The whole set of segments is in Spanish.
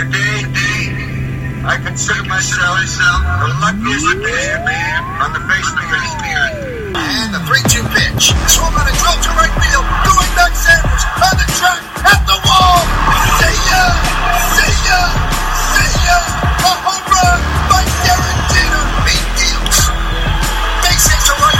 Today, I consider myself the luckiest man on the face of the earth. And the 3-2 pitch. Swung on a drill to right field. Going back Sanders on the track at the wall. See ya! See ya! See ya! A home run by Derek Jeter. He deals. Base hit to right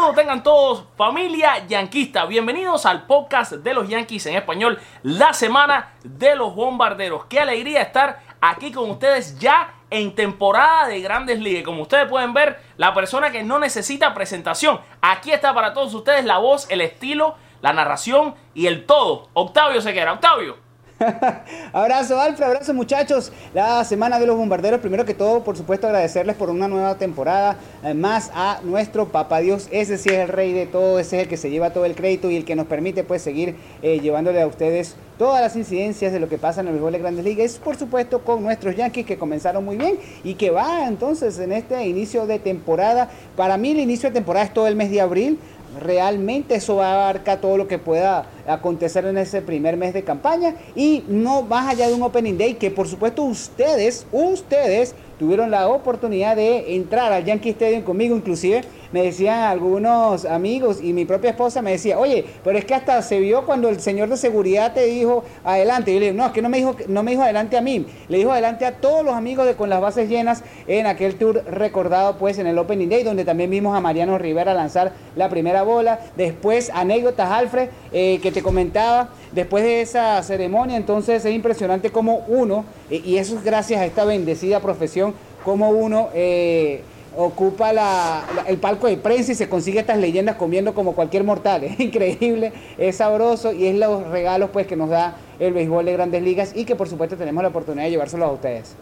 Tengan todos, familia yanquista. Bienvenidos al podcast de los Yankees en español, la semana de los bombarderos. Qué alegría estar aquí con ustedes ya en temporada de grandes ligas. Como ustedes pueden ver, la persona que no necesita presentación. Aquí está para todos ustedes la voz, el estilo, la narración y el todo. Octavio Sequera. Octavio. abrazo, Alfred, abrazo muchachos. La semana de los bombarderos, primero que todo, por supuesto, agradecerles por una nueva temporada. eh, más a nuestro papá Dios, ese sí es el rey de todo, ese es el que se lleva todo el crédito y el que nos permite pues seguir eh, llevándole a ustedes todas las incidencias de lo que pasa en el béisbol de Grandes Ligas. Por supuesto, con nuestros Yankees que comenzaron muy bien y que va entonces en este inicio de temporada. Para mí el inicio de temporada es todo el mes de abril realmente eso va a abarcar todo lo que pueda acontecer en ese primer mes de campaña y no más allá de un opening day que por supuesto ustedes, ustedes tuvieron la oportunidad de entrar al Yankee Stadium conmigo, inclusive me decían algunos amigos y mi propia esposa me decía, oye, pero es que hasta se vio cuando el señor de seguridad te dijo adelante. Y yo le digo, no, es que no me dijo, no me dijo adelante a mí, le dijo adelante a todos los amigos de con las bases llenas en aquel tour recordado pues en el Opening Day, donde también vimos a Mariano Rivera lanzar la primera bola. Después, anécdotas, Alfred, eh, que te comentaba, después de esa ceremonia, entonces es impresionante como uno, y eso es gracias a esta bendecida profesión, como uno eh, ocupa la- el palco de prensa y se consigue estas leyendas comiendo como cualquier mortal. Es increíble, es sabroso y es los regalos pues que nos da el béisbol de grandes ligas y que por supuesto tenemos la oportunidad de llevárselos a ustedes.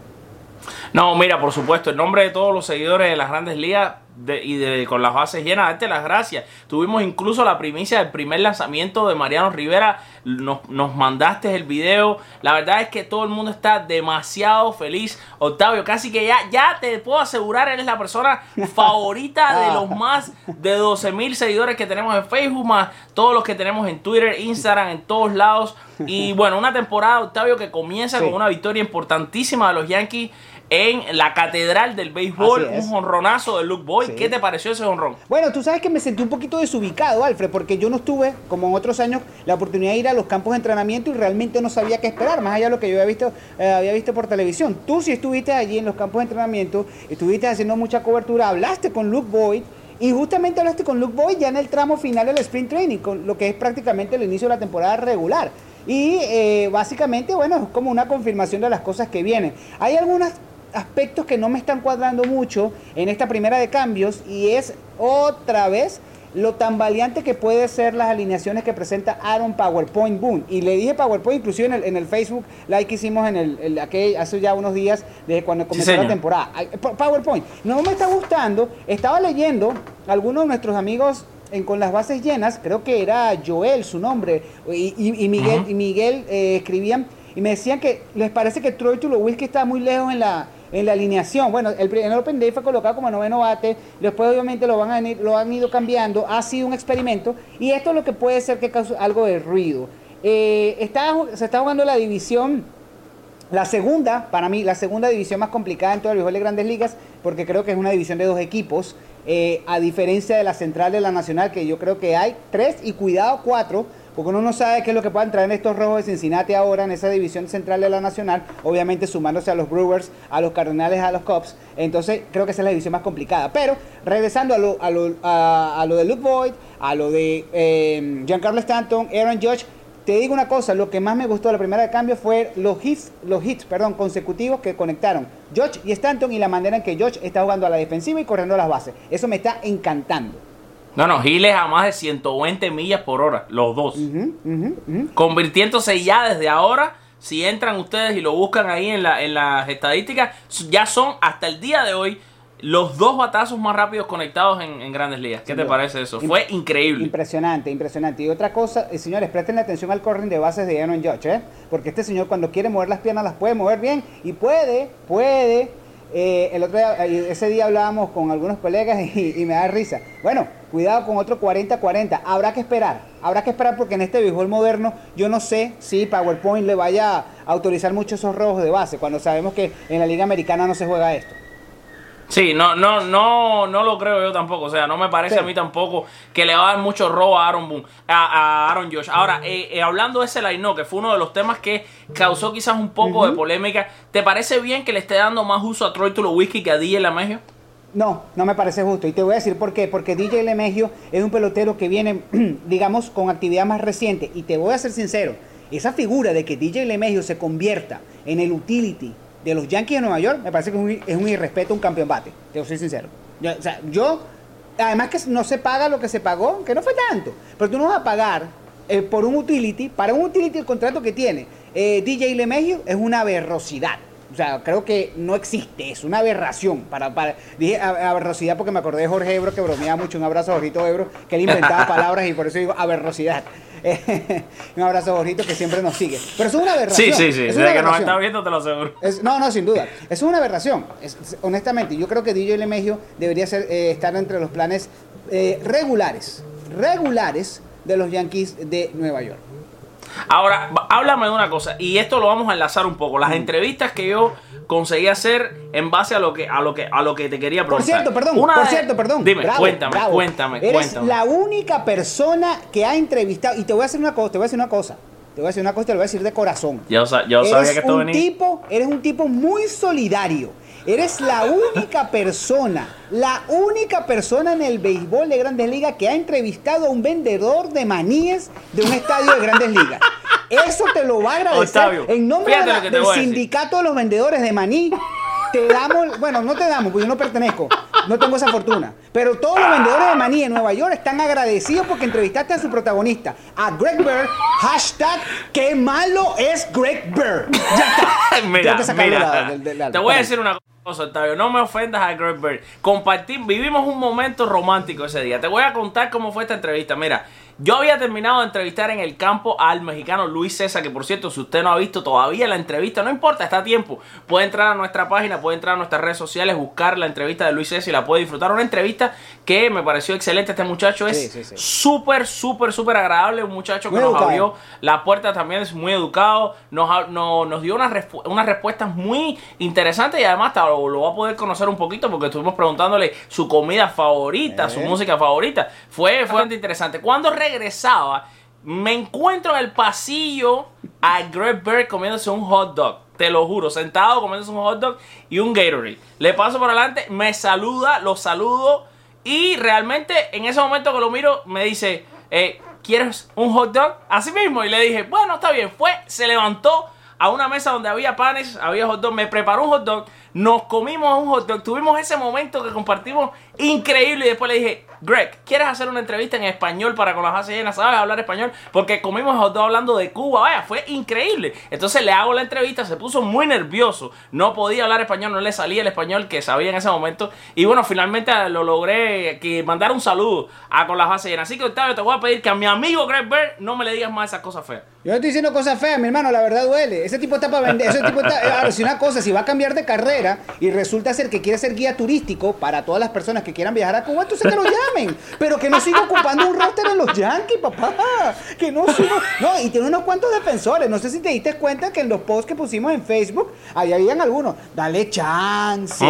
No, mira, por supuesto, en nombre de todos los seguidores de las grandes ligas de- y de, con las bases llenas, darte las gracias. Tuvimos incluso la primicia del primer lanzamiento de Mariano Rivera. Nos, nos mandaste el video. La verdad es que todo el mundo está demasiado feliz. Octavio, casi que ya, ya te puedo asegurar, eres la persona favorita de los más de 12 mil seguidores que tenemos en Facebook, más todos los que tenemos en Twitter, Instagram, en todos lados. Y bueno, una temporada, Octavio, que comienza Sí. con una victoria importantísima de los Yankees en la catedral del béisbol, un jonronazo de Luke Boyd. Sí. ¿Qué te pareció ese jonrón? Bueno, tú sabes que me sentí un poquito desubicado, Alfred, porque yo no estuve, como en otros años, la oportunidad de ir a los campos de entrenamiento y realmente no sabía qué esperar, más allá de lo que yo había visto, eh, había visto por televisión. Tú sí estuviste allí en los campos de entrenamiento, estuviste haciendo mucha cobertura, hablaste con Luke Boyd. Y justamente hablaste con Luke Boyd ya en el tramo final del sprint training, con lo que es prácticamente el inicio de la temporada regular. Y eh, básicamente, bueno, es como una confirmación de las cosas que vienen. Hay algunas aspectos que no me están cuadrando mucho en esta primera de cambios y es otra vez lo tan valiente que puede ser las alineaciones que presenta Aaron PowerPoint Boom. Y le dije PowerPoint inclusive en el, en el Facebook Live que hicimos en el, el- aquel- hace ya unos días desde cuando comenzó la temporada. Pa- PowerPoint. No me está gustando. Estaba leyendo algunos de nuestros amigos en con las bases llenas, creo que era Joel su nombre, y, y- y Miguel, y Miguel eh, escribían y me decían que les parece que Troy Tulowitzki está muy lejos en la, en la alineación. Bueno, el, en el Open Day fue colocado como noveno bate, después obviamente lo, van a, lo han ido cambiando, ha sido un experimento y esto es lo que puede ser que cause algo de ruido. Eh, se está jugando la división la segunda, para mí, la segunda división más complicada en todo el de grandes ligas, porque creo que es una división de dos equipos, eh, a diferencia de la central de la nacional, que yo creo que hay tres y cuidado cuatro, porque uno no sabe qué es lo que puedan traer estos rojos de Cincinnati ahora en esa división central de la nacional, obviamente sumándose a los Brewers, a los Cardenales, a los Cubs. Entonces creo que esa es la división más complicada. Pero regresando a lo, de Luke Boyd, a lo de eh, Giancarlo Stanton, Aaron Judge, te digo una cosa, lo que más me gustó de la primera de cambio fue los hits, los hits, perdón, consecutivos que conectaron George y Stanton y la manera en que George está jugando a la defensiva y corriendo las bases. Eso me está encantando. No, no, Giles a más de 120 millas por hora, los dos. Convirtiéndose ya desde ahora, si entran ustedes y lo buscan ahí en, la, en las estadísticas, ya son hasta el día de hoy los dos batazos más rápidos conectados en, grandes ligas. ¿Qué te parece eso? Fue increíble. Impresionante, impresionante. Y otra cosa, eh, señores, presten atención al corring de bases de Aaron Judge, ¿eh? Porque este señor cuando quiere mover las piernas las puede mover bien y puede, puede. Eh, el otro día, ese día hablábamos con algunos colegas y, me da risa. Bueno, cuidado con otro 40-40. Habrá que esperar. Habrá que esperar porque en este béisbol moderno yo no sé si PowerPoint le vaya a autorizar mucho esos robos de base cuando sabemos que en la Liga Americana no se juega esto. Sí, no, no, no, no lo creo yo tampoco. O sea, no me parece a mí tampoco que le va a dar mucho robo a Aaron Boone, a, Aaron Josh. Ahora, eh, eh, hablando de ese line que fue uno de los temas que causó quizás un poco de polémica, ¿te parece bien que le esté dando más uso a Troy Tulowitzki que a DJ Lemegio? No, no me parece justo. Y te voy a decir por qué. Porque DJ Lemegio es un pelotero que viene, digamos, con actividad más reciente. Y te voy a ser sincero, esa figura de que DJ Lemegio se convierta en el utility de los Yankees de Nueva York, me parece que es un, irrespeto a un campeón bate. Te soy sincero. Yo, o sea, yo, además que no se paga lo que se pagó, que no fue tanto, pero tú no vas a pagar eh, por un utility, para un utility el contrato que tiene eh, DJ Lemegio es una aberrosidad. O sea, creo que no existe, es una aberración. Para, para, dije aberrosidad porque me acordé de Jorge Ebro, que bromeaba mucho. Un abrazo a Jorgito Ebro, que él inventaba palabras y por eso digo aberrosidad. un abrazo a Jorgito que siempre nos sigue. Pero es una aberración. Sí, sí, sí. Desde que nos está viendo te lo aseguro. no, no, sin duda. Es una aberración. honestamente, yo creo que DJ Lemegio debería ser, eh, estar entre los planes eh, regulares, regulares de los Yankees de Nueva York. Ahora, háblame de una cosa, y esto lo vamos a enlazar un poco. Las entrevistas que yo conseguí hacer en base a lo que a lo que a lo que te quería preguntar. Por cierto, perdón, por cierto, perdón. Dime, cuéntame, cuéntame, Eres la única persona que ha entrevistado y te voy a decir una cosa, te voy a decir una cosa. Te voy a decir una cosa, te lo voy a decir de corazón. Yo, yo sabía que esto un Tipo, eres un tipo muy solidario. Eres la única persona, la única persona en el béisbol de Grandes Ligas que ha entrevistado a un vendedor de maníes de un estadio de Grandes Ligas. Eso te lo va a agradecer en nombre del sindicato de los vendedores de maní. Te damos, bueno, no te damos, porque yo no pertenezco, no tengo esa fortuna. Pero todos los vendedores de maní en Nueva York están agradecidos porque entrevistaste a su protagonista, a Greg Bird. Hashtag, qué malo es Greg Bird. Ya está. mira, mira, te voy a decir una cosa, Octavio. No me ofendas a Greg Bird. Compartir, vivimos un momento romántico ese día. Te voy a contar cómo fue esta entrevista. Mira, yo había terminado de entrevistar en el campo al mexicano Luis César, que por cierto, si usted no ha visto todavía la entrevista, no importa, está a tiempo. Puede entrar a nuestra página, puede entrar a nuestras redes sociales, buscar la entrevista de Luis César y la puede disfrutar. Una entrevista que me pareció excelente. Este muchacho es súper, súper, súper agradable. Un muchacho que nos abrió la puerta también, es muy educado. Nos, nos, dio unas, unas respuestas muy interesantes y además lo, lo, va a poder conocer un poquito porque estuvimos preguntándole su comida favorita, su eh. música favorita. Fue, fue bastante interesante. Cuando regresaba, me encuentro en el pasillo a Greg Bird comiéndose un hot dog. Te lo juro, sentado comiéndose un hot dog y un Gatorade. Le paso por adelante, me saluda, lo saludo y realmente en ese momento que lo miro me dice, eh, ¿quieres un hot dog? Así mismo. Y le dije, bueno, está bien. Fue, se levantó a una mesa donde había panes, había hot dog, me preparó un hot dog, nos comimos un hot dog, tuvimos ese momento que compartimos increíble y después le dije, Greg, ¿quieres hacer una entrevista en español para con las bases llenas? ¿Sabes hablar español? Porque comimos hot dog hablando de Cuba, vaya, fue increíble. Entonces le hago la entrevista, se puso muy nervioso, no podía hablar español, no le salía el español que sabía en ese momento. Y bueno, finalmente lo logré que mandar un saludo a con las bases llenas. Así que Octavio, te voy a pedir que a mi amigo Greg Bird no me le digas más esas cosas feas. Yo no estoy diciendo cosas feas, mi hermano, la verdad duele. Ese tipo está para vender, ese tipo está, ahora, si una cosa, si va a cambiar de carrera y resulta ser que quiere ser guía turístico para todas las personas que quieran viajar a Cuba, entonces que lo llamen. Pero que no siga ocupando un roster en los Yankees, papá. Que no siga. No, y tiene unos cuantos defensores. No sé si te diste cuenta que en los posts que pusimos en Facebook, ahí habían algunos. Dale chance.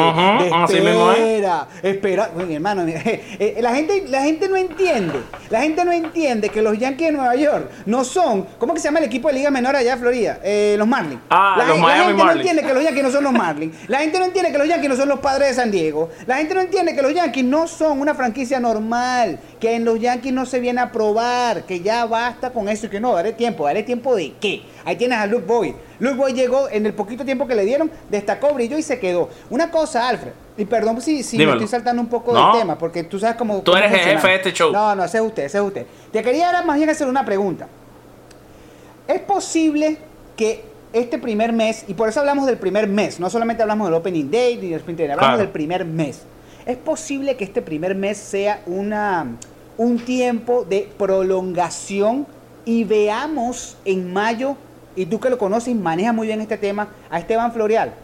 espera. Espera. mi hermano, eh, eh, la, gente, la gente no entiende. La gente no entiende que los Yankees de Nueva York no son. ¿Cómo que se llama el equipo de Liga Menor allá de Florida? Eh, los Marlins. Ah, la, los la gente no entiende que los Yankees no son los Marlins. La La gente no entiende que los Yankees no son los padres de San Diego. La gente no entiende que los Yankees no son una franquicia normal, que en los Yankees no se viene a probar, que ya basta con eso y que no, dale tiempo, dale tiempo de qué. Ahí tienes a Luke Boyd. Luke Boyd llegó en el poquito tiempo que le dieron, destacó, brilló y se quedó. Una cosa, Alfred, y perdón si, si me estoy saltando un poco No. del tema, porque tú sabes cómo... Tú cómo eres el jefe de este show. No, no, ese es usted, ese es usted. Te quería ahora más bien hacer una pregunta. ¿Es posible que este primer mes, y por eso hablamos del primer mes, no solamente hablamos del Opening Day ni del Sprint Training, hablamos Claro. del primer mes. ¿Es posible que este primer mes sea una, un tiempo de prolongación y veamos en mayo, y tú que lo conoces y manejas muy bien este tema, a Esteban Florial?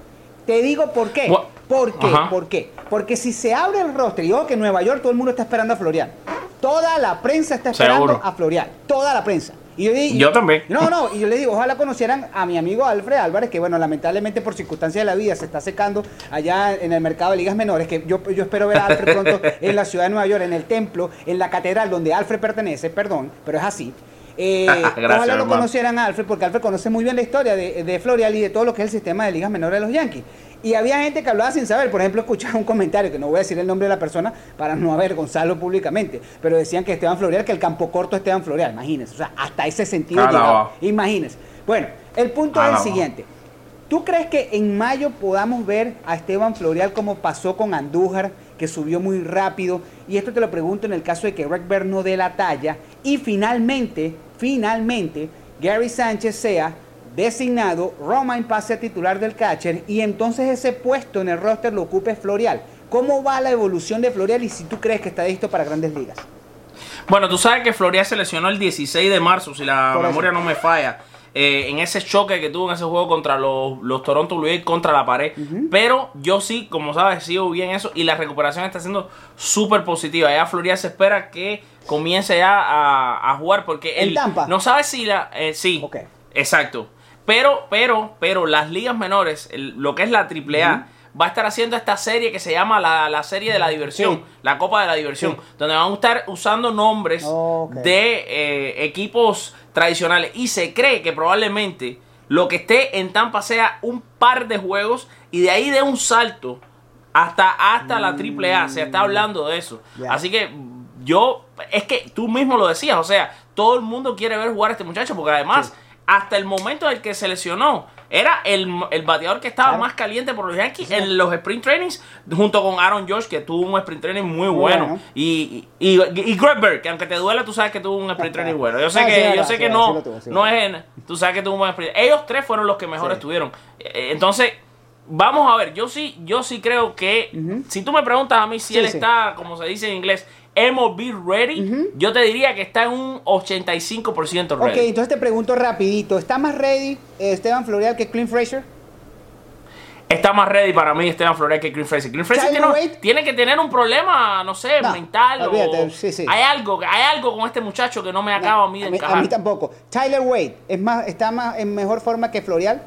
Te digo por qué. ¿Por qué? Ajá. ¿Por qué? Porque si se abre el roster, y yo que en Nueva York todo el mundo está esperando a Florial. Toda la prensa está esperando Seguro. a Florial. Toda la prensa. Y yo, también. No, no, y yo le digo, ojalá conocieran a mi amigo Alfred Álvarez, que bueno, lamentablemente por circunstancias de la vida se está secando allá en el mercado de ligas menores, que yo, yo espero ver a Alfred pronto en la ciudad de Nueva York, en el templo, en la catedral donde Alfred pertenece, perdón, pero es así. Eh, Gracias, ojalá lo conocieran a Alfred, porque Alfred conoce muy bien la historia de, de Florial y de todo lo que es el sistema de ligas menores de los Yankees. Y había gente que hablaba sin saber, por ejemplo, escuchaba un comentario, que no voy a decir el nombre de la persona para no avergonzarlo públicamente, pero decían que Esteban Florial, que el campo corto Esteban Florial, imagínense, o sea, hasta ese sentido Alaba. llegaba. Imagínense. Bueno, el punto es el siguiente. ¿Tú crees que en mayo podamos ver a Esteban Florial como pasó con Andújar, que subió muy rápido? Y esto te lo pregunto en el caso de que Greg Bird no dé la talla. Y finalmente, finalmente, Gary Sánchez sea designado, Romain pase a titular del catcher y entonces ese puesto en el roster lo ocupe Florial. ¿Cómo va la evolución de Florial y si tú crees que está listo para grandes ligas? Bueno, tú sabes que Florial se lesionó el 16 de marzo, si la memoria no me falla, eh, en ese choque que tuvo en ese juego contra los, los Toronto Blue Jays contra la pared. Pero yo sí, como sabes, sigo bien eso y la recuperación está siendo súper positiva. Ya Florial se espera que comience ya a, a jugar porque ¿En él Tampa? no sabe si la... eh, sí, Ok. exacto. Pero, pero, pero las ligas menores, el- lo que es la AAA, va a estar haciendo esta serie que se llama la, la serie de la diversión, Sí. la Copa de la Diversión, Sí. donde van a estar usando nombres de eh, equipos tradicionales. Y se cree que probablemente lo que esté en Tampa sea un par de juegos y de ahí de un salto hasta, hasta la AAA. Se está hablando de eso. Así que yo, es que tú mismo lo decías, o sea, todo el mundo quiere ver jugar a este muchacho porque además, hasta el momento en el que se lesionó, era el, el bateador que estaba Claro. más caliente por los Yankees en los sprint trainings, junto con Aaron Josh, que tuvo un sprint training muy bueno. bueno. Y, y, y que aunque te duela, tú sabes que tuvo un sprint training bueno. Yo sé Ah, sí, que, yo sé sí, que no, tuvo, no es en- tú sabes que tuvo un buen sprint. Ellos tres fueron los que mejor estuvieron. Eh, Entonces, vamos a ver, yo sí, yo sí creo que, si tú me preguntas a mí si él está, como se dice en inglés, MLB ready, yo te diría que está en un 85% Ok, ready. entonces te pregunto rapidito, ¿está más ready eh, Esteban Florial que Clint Fraser? Está más ready para mí Esteban Flores que Clint Fraser. Clint Fraser tiene, tiene que tener un problema, no sé, No, mental. o- olvídate, sí, sí. Hay algo, hay algo con este muchacho que no me acaba a mí de a mí, encajar. a mí tampoco. Tyler Wade, ¿es más, ¿está más en mejor forma que Florial?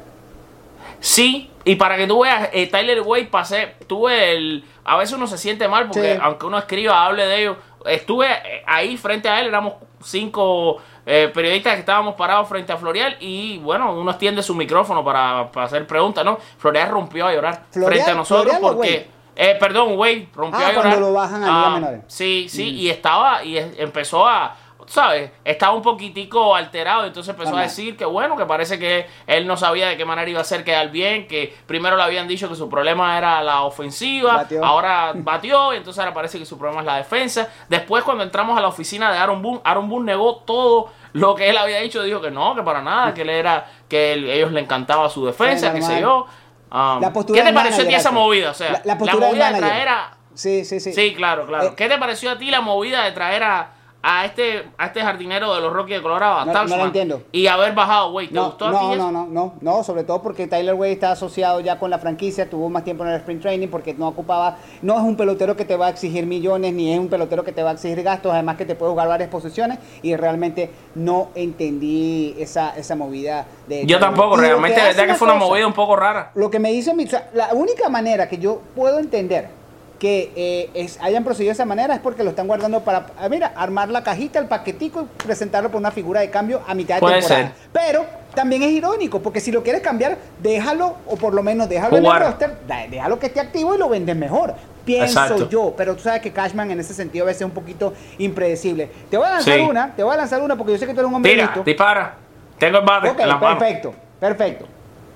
Sí, y para que tú veas, eh, Tyler Wade pasé, tuve el... A veces uno se siente mal porque Sí. aunque uno escriba, hable de ellos, estuve eh, ahí frente a él, éramos cinco eh, periodistas que estábamos parados frente a Florial y bueno, uno extiende su micrófono para, para hacer preguntas, ¿no? Florial rompió a llorar ¿Florial- frente a nosotros Florial porque... Eh, perdón, Wade rompió Ah, a llorar. cuando lo bajan a Ah, Menores. Sí, sí, y estaba, y empezó a, ¿sabes? Estaba un poquitico alterado, entonces empezó a decir que bueno, que parece que él no sabía de qué manera iba a hacer quedar bien, que primero le habían dicho que su problema era la ofensiva, Batió. ahora batió, y entonces ahora parece que su problema es la defensa. Después cuando entramos a la oficina de Aaron Boone, Aaron Boone negó todo lo que él había dicho, dijo que no, que para nada, que él era, que él- ellos le encantaba su defensa, normal. se yo. Um, La postura ¿Qué te pareció a ti esa movida? O sea, La- movida de traer a, Sí, sí, sí. Sí, claro, claro. Eh, ¿Qué te pareció a ti la movida de traer a, a este a este jardinero de los Rockies de Colorado, a No- no la Tauchman, entiendo. y haber bajado, güey? ¿Te No, gustó a no, ti no, no, no, no, sobre todo porque Tyler Wade está asociado ya con la franquicia, tuvo más tiempo en el sprint training porque no ocupaba, no es un pelotero que te va a exigir millones, ni es un pelotero que te va a exigir gastos, además que te puede jugar varias posiciones y realmente no entendí esa, esa movida de... Yo tampoco, lo realmente, hace verdad que fue una cosa, movida un poco rara. Lo que me hizo, mi- la única manera que yo puedo entender que eh, es- hayan procedido de esa manera es porque lo están guardando para, ah, mira, armar la cajita, el paquetico y presentarlo por una figura de cambio a mitad de Puede temporada. ser. Pero también es irónico, porque si lo quieres cambiar, déjalo, o por lo menos déjalo en el roster, déjalo que esté activo y lo vendes mejor. Pienso Exacto. yo, pero tú sabes que Cashman en ese sentido a veces es un poquito impredecible. Te voy a lanzar Sí. una, te voy a lanzar una porque yo sé que tú eres un hombre Tira, listo. dispara. Tengo el bate Ok, en la mano. perfecto, perfecto.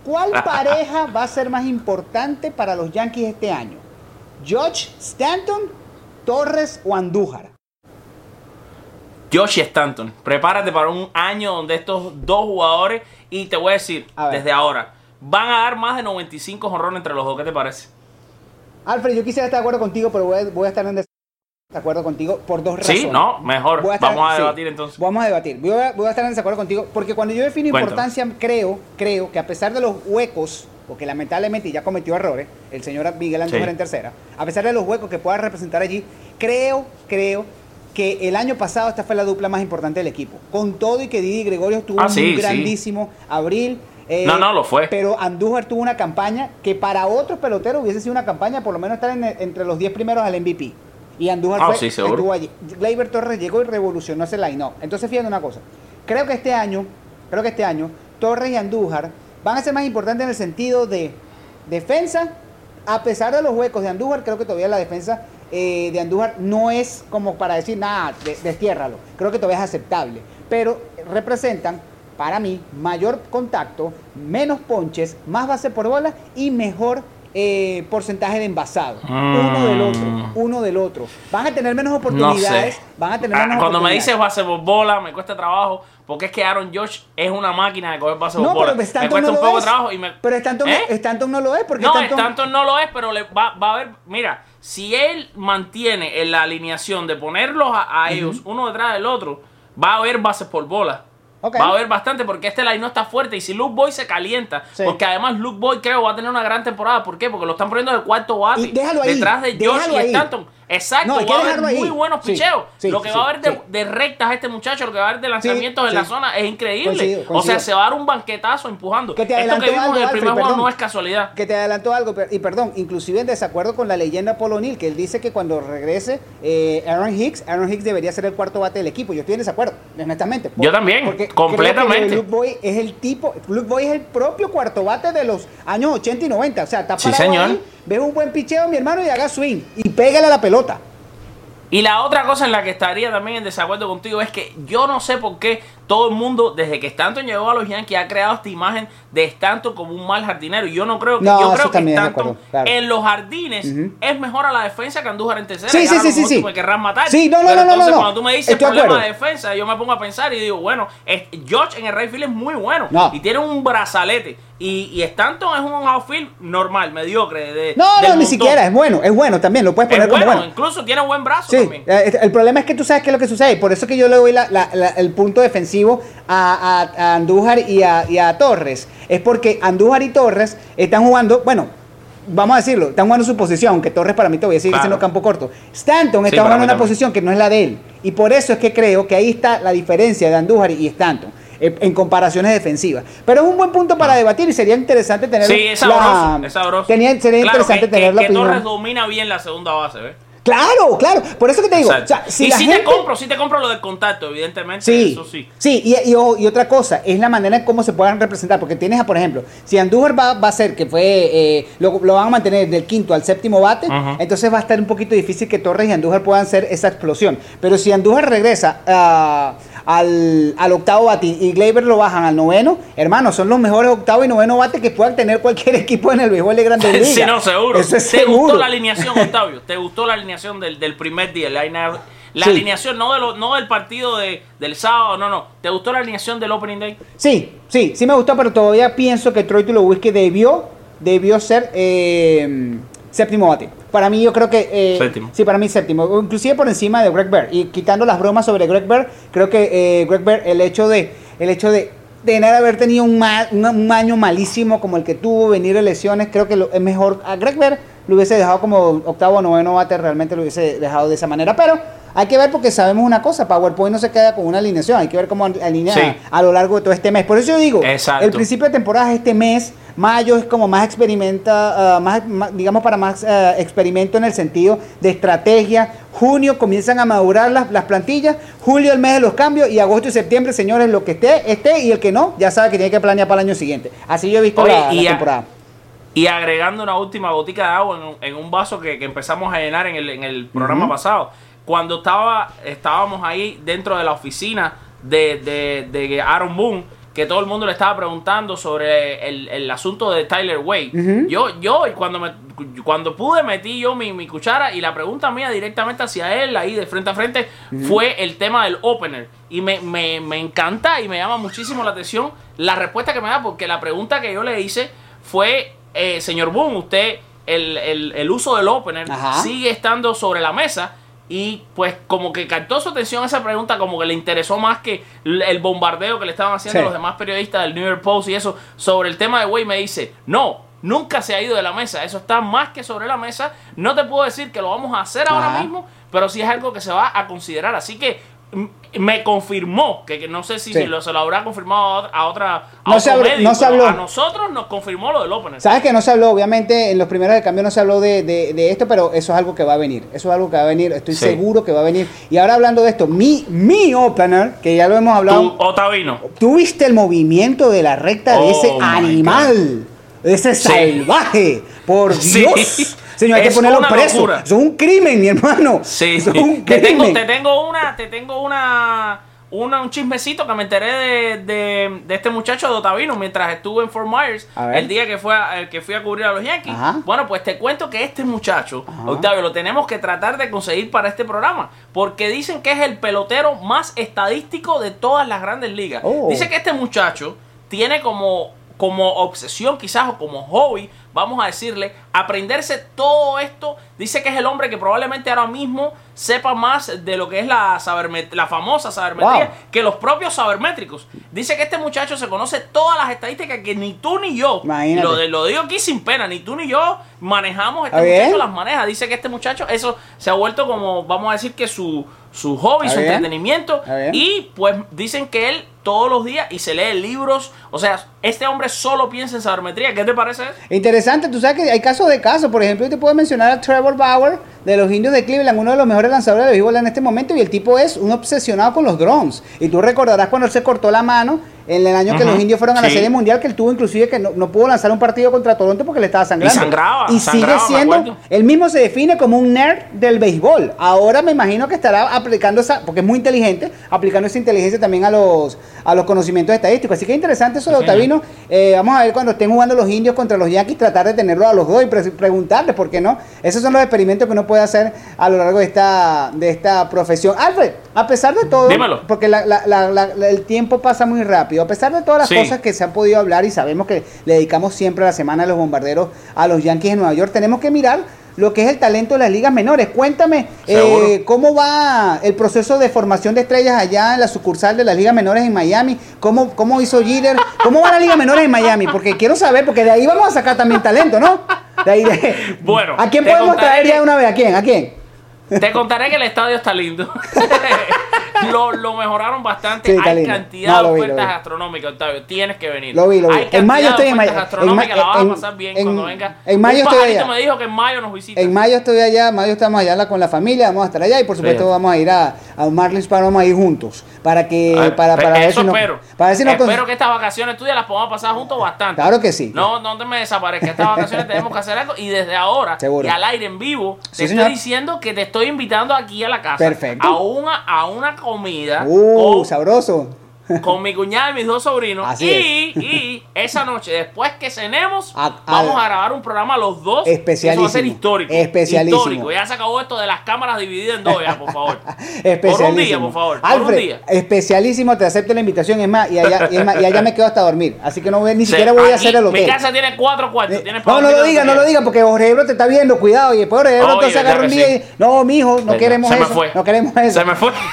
¿Cuál pareja va a ser más importante para los Yankees este año? ¿George Stanton, Torres o Andújar? Josh Stanton, prepárate para un año donde estos dos jugadores, y te voy a decir, A desde ahora, van a dar más de 95 jonrones entre los dos. ¿Qué te parece? Alfred, yo quisiera estar de acuerdo contigo, pero voy a, voy a estar en desacuerdo contigo por dos razones. Sí, no, mejor. Voy a estar- Vamos a sí, debatir entonces. Vamos a debatir. Voy a, voy a estar en desacuerdo contigo porque cuando yo defino Cuéntame. importancia, creo, creo que a pesar de los huecos, porque lamentablemente ya cometió errores, el señor Miguel Andújar Sí. en tercera, a pesar de los huecos que pueda representar allí, creo, creo que el año pasado esta fue la dupla más importante del equipo. Con todo y que Didi Gregorio tuvo Ah, un sí, sí. grandísimo abril. eh, No, no, lo fue. Pero Andújar tuvo una campaña que para otros peloteros hubiese sido una campaña por lo menos estar en- entre los 10 primeros al MVP. Y Andújar Ah, fue, sí, estuvo allí. Gleyber Torres llegó y revolucionó ese line Entonces, fíjate una cosa. Creo que este año, creo que este año, Torres y Andújar van a ser más importantes en el sentido de defensa. A pesar de los huecos de Andújar, creo que todavía la defensa eh, de Andújar no es como para decir, nada, de- destiérralo. Creo que todavía es aceptable. Pero representan, para mí, mayor contacto, menos ponches, más base por bola y mejor eh, porcentaje de envasado. Uno del otro, uno del otro. Van a tener menos No oportunidades. sé. Van a tener Ah, menos Cuando me dices base por bola, me cuesta trabajo. Porque es que Aaron Josh es una máquina de coger base por No, bola. pero me Stanton cuesta no un lo poco es. de trabajo y me. Pero Stanton, ¿Eh? Stanton no lo es porque No, Stanton, Stanton no lo es, pero le va, va a haber. Mira, si él mantiene en la alineación de ponerlos a, a ellos uno detrás del otro, va a haber bases por bola. Va a haber bastante porque este line no está fuerte. Y si Luke Boy se calienta, Sí. porque además Luke Boy creo va a tener una gran temporada. ¿Por qué? Porque lo están poniendo de cuarto bate. Y déjalo ahí, Detrás de déjalo y ahí. Stanton. Exacto, No, hay que va a haber ahí. muy buenos picheos. sí, lo que sí, va a haber de, rectas a este muchacho, lo que va a haber de lanzamientos en la zona es increíble. Coincido, O sea, se va a dar un banquetazo empujando. Que te Esto que vimos algo, en el Alfred, primer juego no es casualidad. Que te adelantó algo, y perdón, inclusive en desacuerdo con la leyenda Polo O'Neill, que él dice que cuando regrese eh, Aaron Hicks, Aaron Hicks debería ser el cuarto bate del equipo. Yo estoy en desacuerdo, honestamente. Yo también, porque completamente. Luke Boy es el tipo, Luke Boy es el propio cuarto bate de los años 80 y 90. O sea, está Sí, parado señor. ahí, ves un buen picheo, mi hermano, y haga swing. Y pégale a la pelota. Y la otra cosa en la que estaría también en desacuerdo contigo es que yo no sé por qué todo el mundo, desde que Stanton llegó a los Yankees, ha creado esta imagen de Stanton como un mal jardinero. Yo no creo que, No, yo creo que Stanton acuerdo, claro. en los jardines es mejor a la defensa que Andújar en tercera. Sí, sí, sí, sí, sí. me querrás matar. Sí, no, no, Pero no, no, entonces no. cuando tú me dices Estoy problema acuerdo. de defensa, yo me pongo a pensar y digo, bueno, es, George en el right field es muy bueno. No. Y tiene un brazalete. Y, y Stanton es un outfield normal, mediocre. De, No, no, ni siquiera, es bueno, es bueno también, lo puedes poner Es bueno, como bueno. incluso tiene buen brazo Sí, también. eh, el problema es que tú sabes qué es lo que sucede. Por eso que yo le doy la- la- la- el punto defensivo a, a- a Andújar y a, y a Torres. Es porque Andújar y Torres están jugando, bueno, vamos a decirlo, están jugando su posición, aunque Torres para mí todavía sigue Claro. siendo campo corto. Stanton está jugando una posición que no es la de él. Y por eso es que creo que ahí está la diferencia de Andújar y Stanton. eh, En comparaciones defensivas. Pero es un buen punto para debatir y sería interesante tener Sí, es la- sabroso, es sabroso. Tenía- sería Claro, interesante que, tener que- la que opinión. Torres domina bien la segunda base, ¿ves? Claro, claro. Por eso que te digo. o sea, si y la sí gente- te compro, sí te compro lo del contacto, evidentemente, Sí, eso sí. sí, y, y- o- y otra cosa, es la manera en cómo se puedan representar, porque tienes, a, por ejemplo, si Andújar va, va a ser que fue, eh, lo, lo van a mantener del quinto al séptimo bate, entonces va a estar un poquito difícil que Torres y Andújar puedan hacer esa explosión. Pero si Andújar regresa ah, al, al octavo bate y Gleyber lo bajan al noveno, hermano, son los mejores octavo y noveno bate que puedan tener cualquier equipo en el béisbol de Grandes Ligas. Sí, no, seguro. Eso es ¿Te seguro. gustó la alineación, Octavio? ¿Te gustó la alineación del, del primer día? La, line- la Sí. alineación, no, de lo- no del partido de, del sábado, no, no. ¿Te gustó la alineación del Opening Day? Sí, sí, sí me gustó, pero todavía pienso que Troy Tulowitzki debió, debió ser eh, séptimo bate. Para mí yo creo que... eh, Séptimo. Sí, para mí séptimo. Inclusive por encima de Greg Bear. Y quitando las bromas sobre Greg Bear, creo que eh, Greg Bear, el hecho de... El hecho de de nada haber tenido un, ma- un- año malísimo como el que tuvo, venir de lesiones, creo que lo- es mejor. A Greg Bear lo hubiese dejado como octavo o noveno bate, realmente lo hubiese dejado de esa manera. Pero hay que ver porque sabemos una cosa, PowerPoint no se queda con una alineación, hay que ver cómo alinea Sí. a lo largo de todo este mes. Por eso yo digo, Exacto. el principio de temporada es este mes, Mayo es como más experimenta, ah, más, más- digamos para más ah, experimento en el sentido de estrategia. Junio comienzan a madurar las, las plantillas. Julio el mes de los cambios y agosto y septiembre, señores, lo que esté, esté y el que no, ya sabe que tiene que planear para el año siguiente. Así yo he visto Oye, la, y la a- temporada. Y agregando una última gotica de agua en, un- en un vaso que, que empezamos a llenar en el, en el programa pasado. Cuando estaba, estábamos ahí dentro de la oficina de, de, de Aaron Boone, que todo el mundo le estaba preguntando sobre el, el asunto de Tyler Wade. Yo, yo cuando me, cuando pude metí yo mi, mi cuchara y la pregunta mía directamente hacia él, ahí de frente a frente, fue el tema del opener. Y me, me, me encanta y me llama muchísimo la atención la respuesta que me da, porque la pregunta que yo le hice fue, eh, señor Boone, usted, el, el- el uso del opener Ajá. sigue estando sobre la mesa. Y pues como que captó su atención esa pregunta, como que le interesó más que el bombardeo que le estaban haciendo Sí. los demás periodistas del New York Post y eso sobre el tema de Wade. Me dice, no, nunca se ha ido de la mesa, eso está más que sobre la mesa. No te puedo decir que lo vamos a hacer ahora mismo, pero sí es algo que se va a considerar. Así que me confirmó, que, que no sé si Sí. se, lo, se lo habrá confirmado a otra... A No se habló- médico, no se pero habló. A nosotros nos confirmó lo del opener. Sabes que no se habló, obviamente, en los primeros de cambio no se habló de, de- de esto, pero eso es algo que va a venir. Eso es algo que va a venir, estoy Sí. seguro que va a venir. Y ahora hablando de esto, mi, mi opener, que ya lo hemos hablado, Otavino. ¿tú viste el movimiento de la recta de Oh, ese animal? De ese Sí. salvaje. Por Sí. Dios. Señor, hay que Es ponerlo una preso. locura. Eso es un crimen, mi hermano. Sí, Eso es un Te tengo, te tengo una, te tengo una, una, un chismecito que me enteré de, de, de este muchacho de Otavino mientras estuve en Fort Myers el día que fue a, el que fui a cubrir a los Yankees. Ajá. Bueno, pues te cuento que este muchacho, Ajá. Octavio, lo tenemos que tratar de conseguir para este programa porque dicen que es el pelotero más estadístico de todas las grandes ligas. Oh. Dice que este muchacho tiene como como obsesión quizás o como hobby, vamos a decirle, aprenderse todo esto. Dice que es el hombre que probablemente ahora mismo sepa más de lo que es la, la famosa sabermetría Wow. que los propios sabermétricos. Dice que este muchacho se conoce todas las estadísticas que ni tú ni yo, Imagínate. lo, lo digo aquí sin pena, ni tú ni yo manejamos, este muchacho las maneja. Dice que este muchacho, eso se ha vuelto como, vamos a decir que su, su hobby, ¿Está su bien? entretenimiento. Y pues dicen que él todos los días y se lee libros. O sea, este hombre solo piensa en sabermetría. ¿Qué te parece? Interesante, tú sabes que hay casos de casos. Por ejemplo, yo te puedo mencionar a Trevor Bauer de los indios de Cleveland, uno de los mejores lanzadores de béisbol en este momento. Y el tipo es un obsesionado con los drones. Y tú recordarás cuando él se cortó la mano en el año que los indios fueron a la sí. Serie Mundial, que él tuvo inclusive que no, no pudo lanzar un partido contra Toronto porque le estaba sangrando. Y sangraba, Y sangraba, sigue siendo, él mismo se define como un nerd del béisbol. Ahora me imagino que estará aplicando esa, porque es muy inteligente, aplicando esa inteligencia también a los, a los conocimientos estadísticos. Así que interesante eso de Sí, Otavino. Eh, vamos a ver cuando estén jugando los indios contra los yankees, tratar de tenerlo a los dos y pre- preguntarles por qué no. Esos son los experimentos que uno puede hacer a lo largo de esta, de esta profesión. Alfred, a pesar de todo, Dímelo. porque la- el tiempo pasa muy rápido, a pesar de todas las Sí. cosas que se han podido hablar y sabemos que le dedicamos siempre la semana de los bombarderos a los yankees de Nueva York, tenemos que mirar lo que es el talento de las ligas menores. Cuéntame eh, cómo va el proceso de formación de estrellas allá en la sucursal de las ligas menores en Miami, cómo, cómo hizo Jeter, cómo va la liga menores en Miami, porque quiero saber, porque de ahí vamos a sacar también talento, ¿no? De ahí de- Bueno, ¿a quién podemos traer ya que- una vez? ¿A quién? ¿A quién? Te contaré que el estadio está lindo. lo, lo mejoraron bastante. Sí, Hay cantidad No, de ofertas vi. gastronómicas, Octavio. Tienes que venir. Lo vi, lo vi. Hay En mayo estoy en. En la vas a en- pasar bien en- cuando venga. en mayo Un estoy allá. me dijo que en mayo nos visita. En mayo estoy allá, en mayo estamos allá con la familia, vamos a estar allá y por supuesto Sí. vamos a ir a, a un Marlins Park, vamos a ir juntos para que Ay, para, para ver eso si nos- espero. para ver si nos espero que estas vacaciones tuyas las podamos pasar juntos bastante. Claro que sí. No, no te me desaparezcas. Estas vacaciones tenemos que hacer algo. Y desde ahora, Seguro. y al aire en vivo, Sí, te señor. estoy diciendo que te estoy invitando aquí a la casa. Perfecto. A una, a una comida. Uh, con- sabroso. Con mi cuñada y mis dos sobrinos. Así y, y esa noche, después que cenemos, A- vamos a- grabar un programa los dos. Especialísimo. Eso va a ser histórico. Especialísimo. Histórico. Ya se acabó esto de las cámaras divididas en dos, ya, por favor. Especialísimo. Por un día, por favor. por un día. especialísimo, te acepto la invitación, es más, y allá, y es más, y allá me quedo hasta dormir. Así que no voy, ni Sí, siquiera voy a hacer el Mi hotel. casa tiene cuatro cuartos. Eh, No, no lo diga, no lo diga, porque Jorge Ebro te está viendo, cuidado, y después Ebro entonces agarra un día que y, no, mijo, no queremos se me eso, fue. no queremos eso. Se me fue.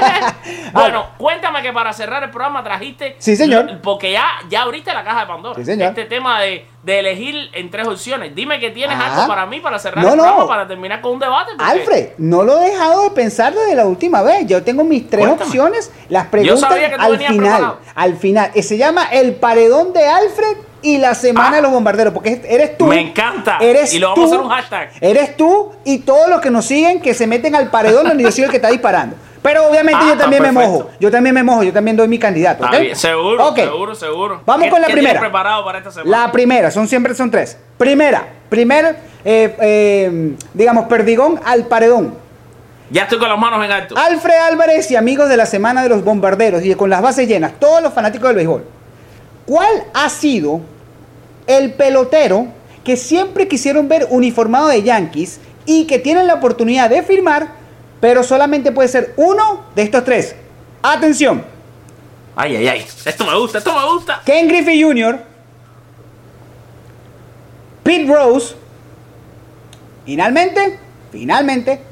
bueno, cuéntame que para cerrar el programa trajiste. Sí, señor. Porque ya, ya abriste la caja de Pandora. Sí, señor. Este tema de, de elegir en tres opciones. Dime que tienes Ah. algo para mí para cerrar No, el no. programa, para terminar con un debate. porque- Alfred, no lo he dejado de pensar desde la última vez. Yo tengo mis tres Cuéntame. opciones, las preguntas al final. preparado. Al final. Eh, Se llama el paredón de Alfred y la semana Ah. de los bombarderos, porque eres tú. Me encanta. Eres Y lo vamos a hacer un hashtag. Eres tú y todos los que nos siguen que se meten al paredón donde yo soy el que está disparando. Pero obviamente Ah, yo está también me mojo. Yo también me mojo. Yo también doy mi candidato. Está ¿ok? bien, seguro, seguro, seguro. Vamos ¿Qué- con la qué primera. preparado para esta semana? La primera, son siempre son tres. Primera, primer, eh, eh, digamos, perdigón al paredón. Ya estoy con las manos en alto. Alfred Álvarez y amigos de la Semana de los Bombarderos y con las bases llenas, todos los fanáticos del béisbol. ¿Cuál ha sido el pelotero que siempre quisieron ver uniformado de Yankees y que tienen la oportunidad de firmar, pero solamente puede ser uno de estos tres? Atención, Ay, ay, ay. Esto me gusta, esto me gusta. Ken Griffey Jr., Pete Rose, finalmente, finalmente,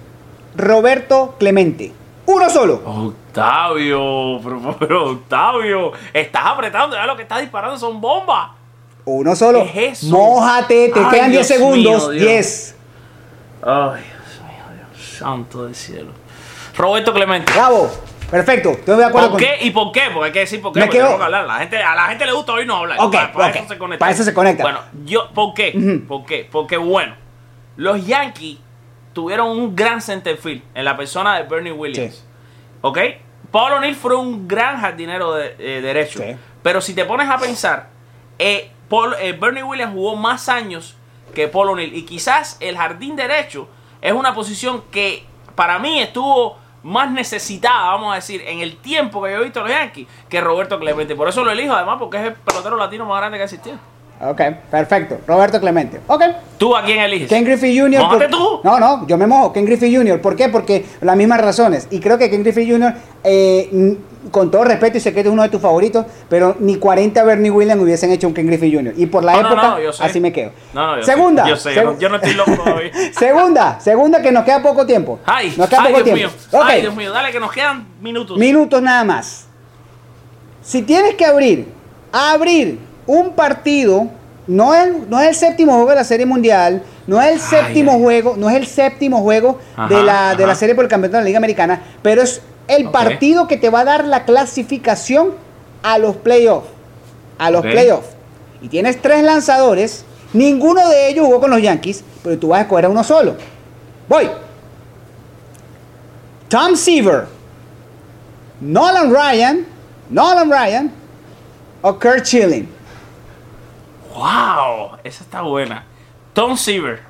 Roberto Clemente. Uno solo. Octavio, pero, pero Octavio, estás apretando, ya lo que estás disparando son bombas. Uno solo. ¿Qué es eso? Mójate, te Ay, quedan 10 Dios segundos. mío, Dios. 10. Ay, santo del cielo. Roberto Clemente. Bravo. Perfecto. Estoy de acuerdo ¿Por con qué y por qué? Porque hay que decir por qué. Me porque quedo- tenemos que hablar. La gente, a la gente le gusta oírnos hablar. Ok, para, para eso se conecta. Para eso se conecta. Bueno, yo, ¿por qué? Ujú. ¿Por qué? Porque, bueno, los Yankees tuvieron un gran centerfield en la persona de Bernie Williams. Sí. ¿Ok? Paul O'Neill fue un gran jardinero de, eh, derecho. Sí. Pero si te pones a pensar, eh, Paul- eh, Bernie Williams jugó más años que Paul O'Neill. Y quizás el jardín derecho es una posición que para mí estuvo más necesitada, vamos a decir, en el tiempo que yo he visto a los Yankees que Roberto Clemente. Por eso lo elijo, además, porque es el pelotero latino más grande que ha existido. Ok, perfecto. Roberto Clemente. Ok. ¿Tú a quién eliges? Ken Griffey Jr. Por- tú. No, no, yo me mojo. Ken Griffey Jr. ¿Por qué? Porque las mismas razones. Y creo que Ken Griffey Jr., eh, con todo respeto, y sé que es uno de tus favoritos, pero ni 40 Bernie Williams hubiesen hecho un Ken Griffey Jr. Y por la No, no, época, no, yo sé. así me quedo. No, no, yo segunda. sé, yo sé, yo no- seg- yo no estoy loco todavía. segunda, segunda que nos queda poco tiempo. Ay, nos queda ay, poco Dios tiempo. mío. Ay, Dios mío, dale que nos quedan minutos. Minutos nada más. Si tienes que abrir, abrir un partido, no es, no es el séptimo juego de la Serie Mundial, no es el séptimo ay. juego, no es el séptimo juego Ajá, de, la, de la. Serie por el Campeonato de la Liga Americana, pero es el partido que te va a dar la clasificación a los playoffs. A los playoffs. Y tienes tres lanzadores, ninguno de ellos jugó con los Yankees, pero tú vas a escoger a uno solo. Voy. Tom Seaver, Nolan Ryan, Nolan Ryan o Kurt Schilling. Wow, esa está buena. Tom Seaver.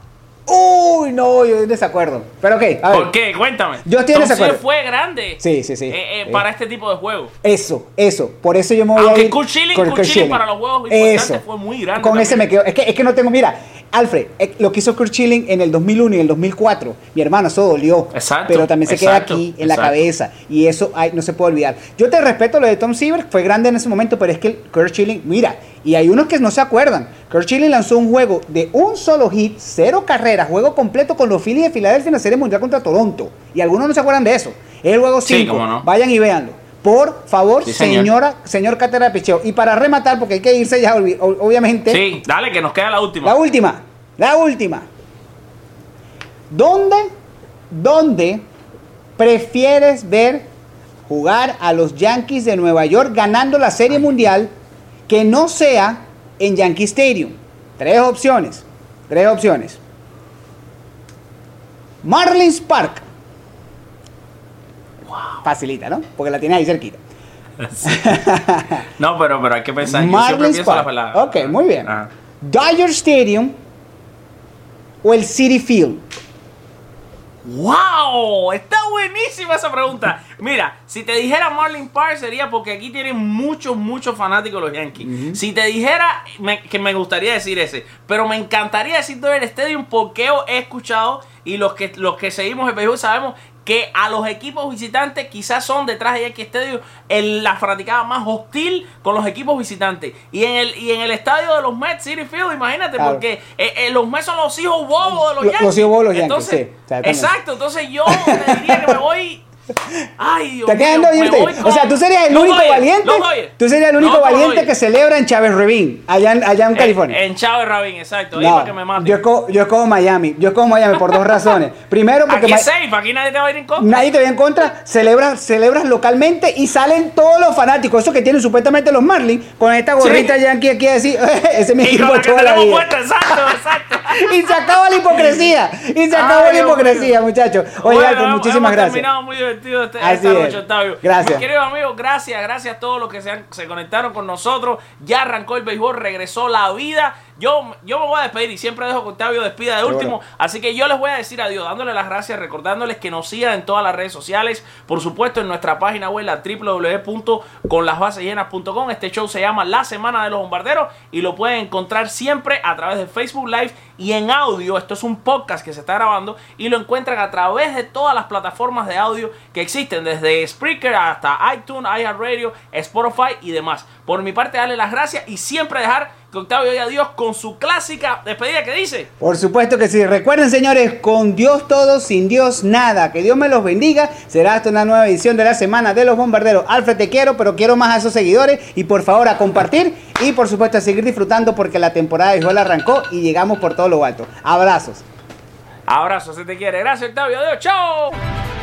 Uy, no, yo estoy en desacuerdo. Pero ok, a ver. ¿Por qué? Cuéntame. Yo estoy en Tom desacuerdo. Seaver fue grande. Sí, sí, sí. eh, eh, Sí. Para este tipo de juegos. Eso, eso. Por eso yo me voy a Aunque ir Kurt Schilling- con Schilling Schilling. para los juegos importantes fue muy grande Con ese también. me quedo. Es que, es que no tengo, mira, Alfred, eh, lo que hizo Kurt Schilling en el 2001 y el 2004, mi hermano, eso dolió. Exacto, Pero también se exacto, queda aquí en la cabeza. Y eso ay, no se puede olvidar. Yo te respeto lo de Tom Seaver, fue grande en ese momento, pero es que Kurt Schilling, mira, y hay unos que no se acuerdan. Kurt Schilling lanzó un juego de un solo hit, cero carreras, juego completo con los Phillies de Filadelfia en la Serie Mundial contra Toronto. Y algunos no se acuerdan de eso. Es el juego Sí, 5. cómo no. Vayan y véanlo. Por favor, Sí, señor. señora, señor cátedra de picheo. Y para rematar, porque hay que irse ya, obvi- ob- obviamente. Sí, dale, que nos queda la última. La última, la última. ¿Dónde, dónde prefieres ver jugar a los Yankees de Nueva York ganando la Serie Mundial que no sea en Yankee Stadium? Tres opciones, tres opciones. Marlins Park. Facilita, ¿no? Porque la tiene ahí cerquita. No, pero, pero hay que pensar. Yo siempre Marlins pienso la Park. palabra. Ok, muy bien. Ah. Dodger Stadium o el City Field. ¡Wow! Está buenísima esa pregunta. Mira, si te dijera Marlin Park sería porque aquí tienen muchos, muchos fanáticos los Yankees. Si te dijera, me- que me gustaría decir ese, pero me encantaría decir Dodger Stadium porque he escuchado y los que, los que seguimos el béisbol sabemos que a los equipos visitantes quizás son detrás de Yankee Stadium el- la fanaticada más hostil con los equipos visitantes. Y en el, y en el estadio de los Mets, City Field, imagínate, Claro. porque eh, eh, los Mets son los hijos bobos de los Yankees. los hijos bobos de los Yankees, Entonces, sí, exactamente. exacto, entonces yo te diría que me voy Ay, Dios ¿Te quedas me irte? O sea, tú serías el único valiente. Tú serías el único No, valiente que celebra en Chávez Ravine, allá en, allá en California. En, Chávez Rabin, exacto. Ahí No, para que me maten. yo escojo, yo escojo Miami. Yo escojo Miami por dos razones. Primero, porque Aquí es safe, aquí nadie te va a ir en contra. nadie te ve en contra. Celebras, celebras localmente y salen todos los fanáticos. Esos que tienen supuestamente los Marlins con esta gorrita Sí. yankee aquí a decir, ese es mi equipo toda la vida. exacto, exacto. Y se acaba la hipocresía. Y se Ay, acabó la hipocresía, muchachos. Oye, Alfred, muchísimas gracias. muy divertido este, Así esta es. noche, Octavio. Gracias. Mis queridos amigos, gracias, gracias a todos los que se, han- se conectaron con nosotros. Ya arrancó el béisbol, regresó la vida. Yo, yo me voy a despedir y siempre dejo que Octavio despida de Seguro. último. Así que yo les voy a decir adiós, dándole las gracias, recordándoles que nos sigan en todas las redes sociales. Por supuesto, en nuestra página web, la www.conlasbasesllenas.com. Este show se llama La Semana de los Bombarderos y lo pueden encontrar siempre a través de Facebook Live y en audio. Esto es un podcast que se está grabando y lo encuentran a través de todas las plataformas de audio que existen, desde Spreaker hasta iTunes, iHeartRadio, Spotify y demás. Por mi parte, darle las gracias y siempre dejar que Octavio diga adiós con su clásica despedida que dice. Por supuesto que sí. Recuerden, señores, con Dios todo, sin Dios nada. Que Dios me los bendiga. Será hasta una nueva edición de la Semana de los Bombarderos. Alfred, te quiero, pero quiero más a esos seguidores. Y por favor, a compartir. Y por supuesto, a seguir disfrutando porque la temporada de béisbol arrancó y llegamos por todo lo alto. Abrazos. Abrazo, se te quiere. Gracias, Octavio. Adiós, chao.